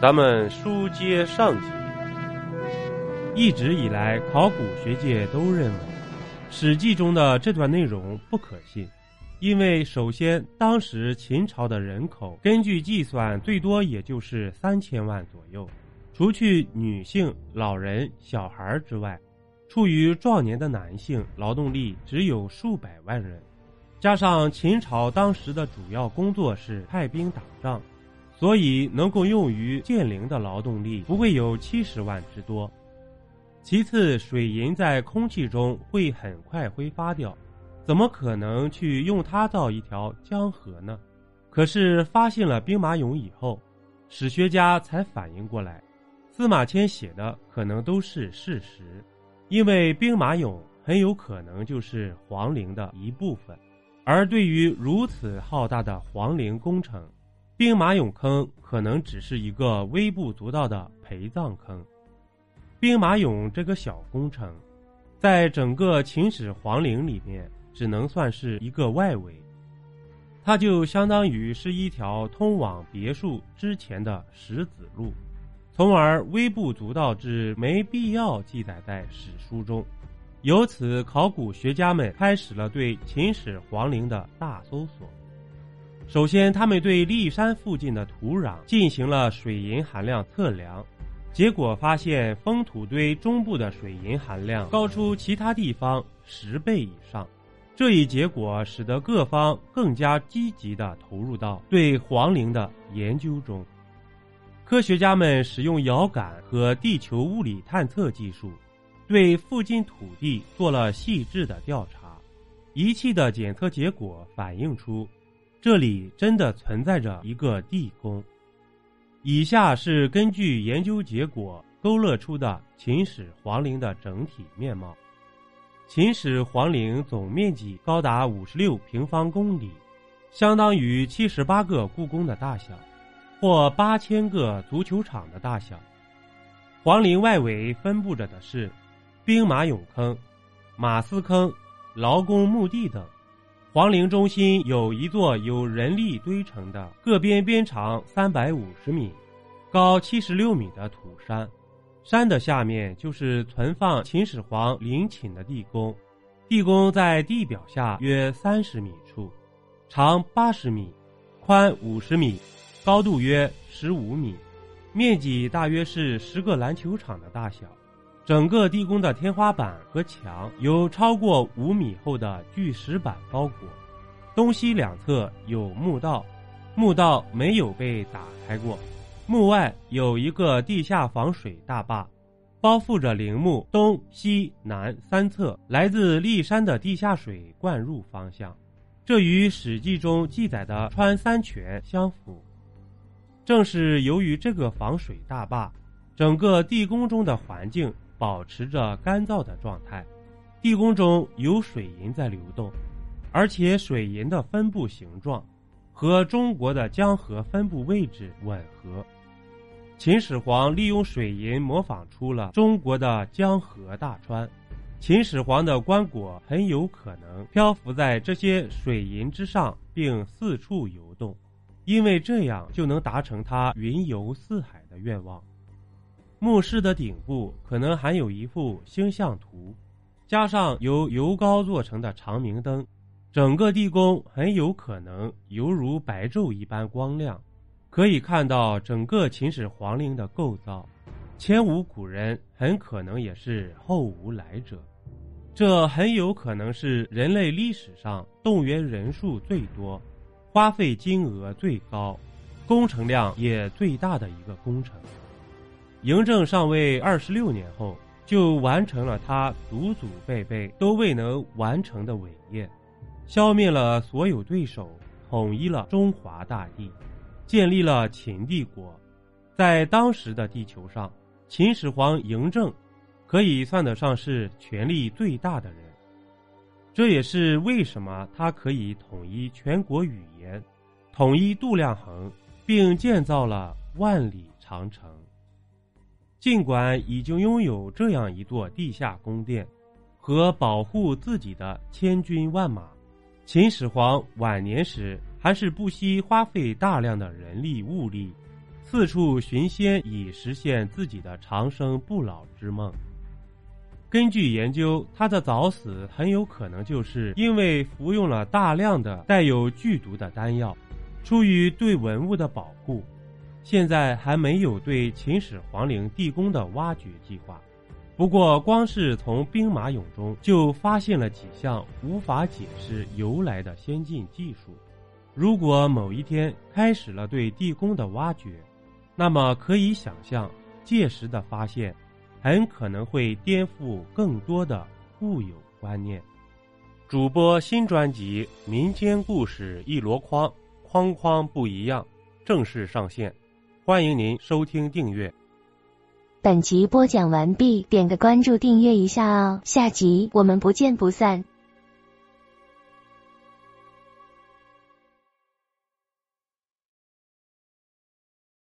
咱们书接上集，一直以来，考古学界都认为，《史记》中的这段内容不可信，因为首先，当时秦朝的人口根据计算最多也就是三千万左右，除去女性、老人、小孩之外，处于壮年的男性劳动力只有数百万人，加上秦朝当时的主要工作是派兵打仗。所以，能够用于建陵的劳动力不会有七十万之多。其次，水银在空气中会很快挥发掉，怎么可能去用它造一条江河呢？可是发现了兵马俑以后，史学家才反应过来，司马迁写的可能都是事实，因为兵马俑很有可能就是皇陵的一部分。而对于如此浩大的皇陵工程，兵马俑坑可能只是一个微不足道的陪葬坑。兵马俑这个小工程，在整个秦始皇陵里面只能算是一个外围，它就相当于是一条通往别墅之前的石子路，从而微不足道至没必要记载在史书中。由此，考古学家们开始了对秦始皇陵的大搜索。首先，他们对骊山附近的土壤进行了水银含量测量，结果发现封土堆中部的水银含量高出其他地方十倍以上。这一结果使得各方更加积极地投入到对皇陵的研究中。科学家们使用遥感和地球物理探测技术，对附近土地做了细致的调查。仪器的检测结果反映出。这里真的存在着一个地宫。以下是根据研究结果勾勒出的秦始皇陵的整体面貌。秦始皇陵总面积高达五十六平方公里，相当于七十八个故宫的大小，或八千个足球场的大小。皇陵外围分布着的是兵马俑坑、马司坑、劳工墓地等。皇陵中心有一座由人力堆成的、各边边长三百五十米、高七十六米的土山，山的下面就是存放秦始皇陵寝的地宫。地宫在地表下约三十米处，长八十米，宽五十米，高度约十五米，面积大约是十个篮球场的大小。整个地宫的天花板和墙由超过五米厚的巨石板包裹，东西两侧有墓道，墓道没有被打开过。墓外有一个地下防水大坝，包覆着陵墓东西南三侧来自骊山的地下水灌入方向，这与《史记》中记载的穿三泉相符。正是由于这个防水大坝，整个地宫中的环境。保持着干燥的状态，地宫中有水银在流动，而且水银的分布形状和中国的江河分布位置吻合。秦始皇利用水银模仿出了中国的江河大川，秦始皇的棺椁很有可能漂浮在这些水银之上，并四处游动，因为这样就能达成他云游四海的愿望。墓室的顶部可能还有一幅星象图，加上由油膏做成的长明灯，整个地宫很有可能犹如白昼一般光亮。可以看到整个秦始皇陵的构造，前无古人，很可能也是后无来者。这很有可能是人类历史上动员人数最多、花费金额最高、工程量也最大的一个工程。嬴政上位二十六年后，就完成了他祖祖辈辈都未能完成的伟业，消灭了所有对手，统一了中华大地，建立了秦帝国。在当时的地球上，秦始皇嬴政可以算得上是权力最大的人。这也是为什么他可以统一全国语言，统一度量衡，并建造了万里长城。尽管已经拥有这样一座地下宫殿和保护自己的千军万马，秦始皇晚年时还是不惜花费大量的人力物力，四处寻仙以实现自己的长生不老之梦。根据研究，他的早死很有可能就是因为服用了大量的带有剧毒的丹药。出于对文物的保护，现在还没有对秦始皇陵地宫的挖掘计划。不过，光是从兵马俑中就发现了几项无法解释由来的先进技术。如果某一天开始了对地宫的挖掘，那么可以想象，届时的发现。很可能会颠覆更多的固有观念。主播新专辑《民间故事一箩筐》，筐筐不一样，正式上线，欢迎您收听订阅。本集播讲完毕，点个关注，订阅一下哦，下集我们不见不散。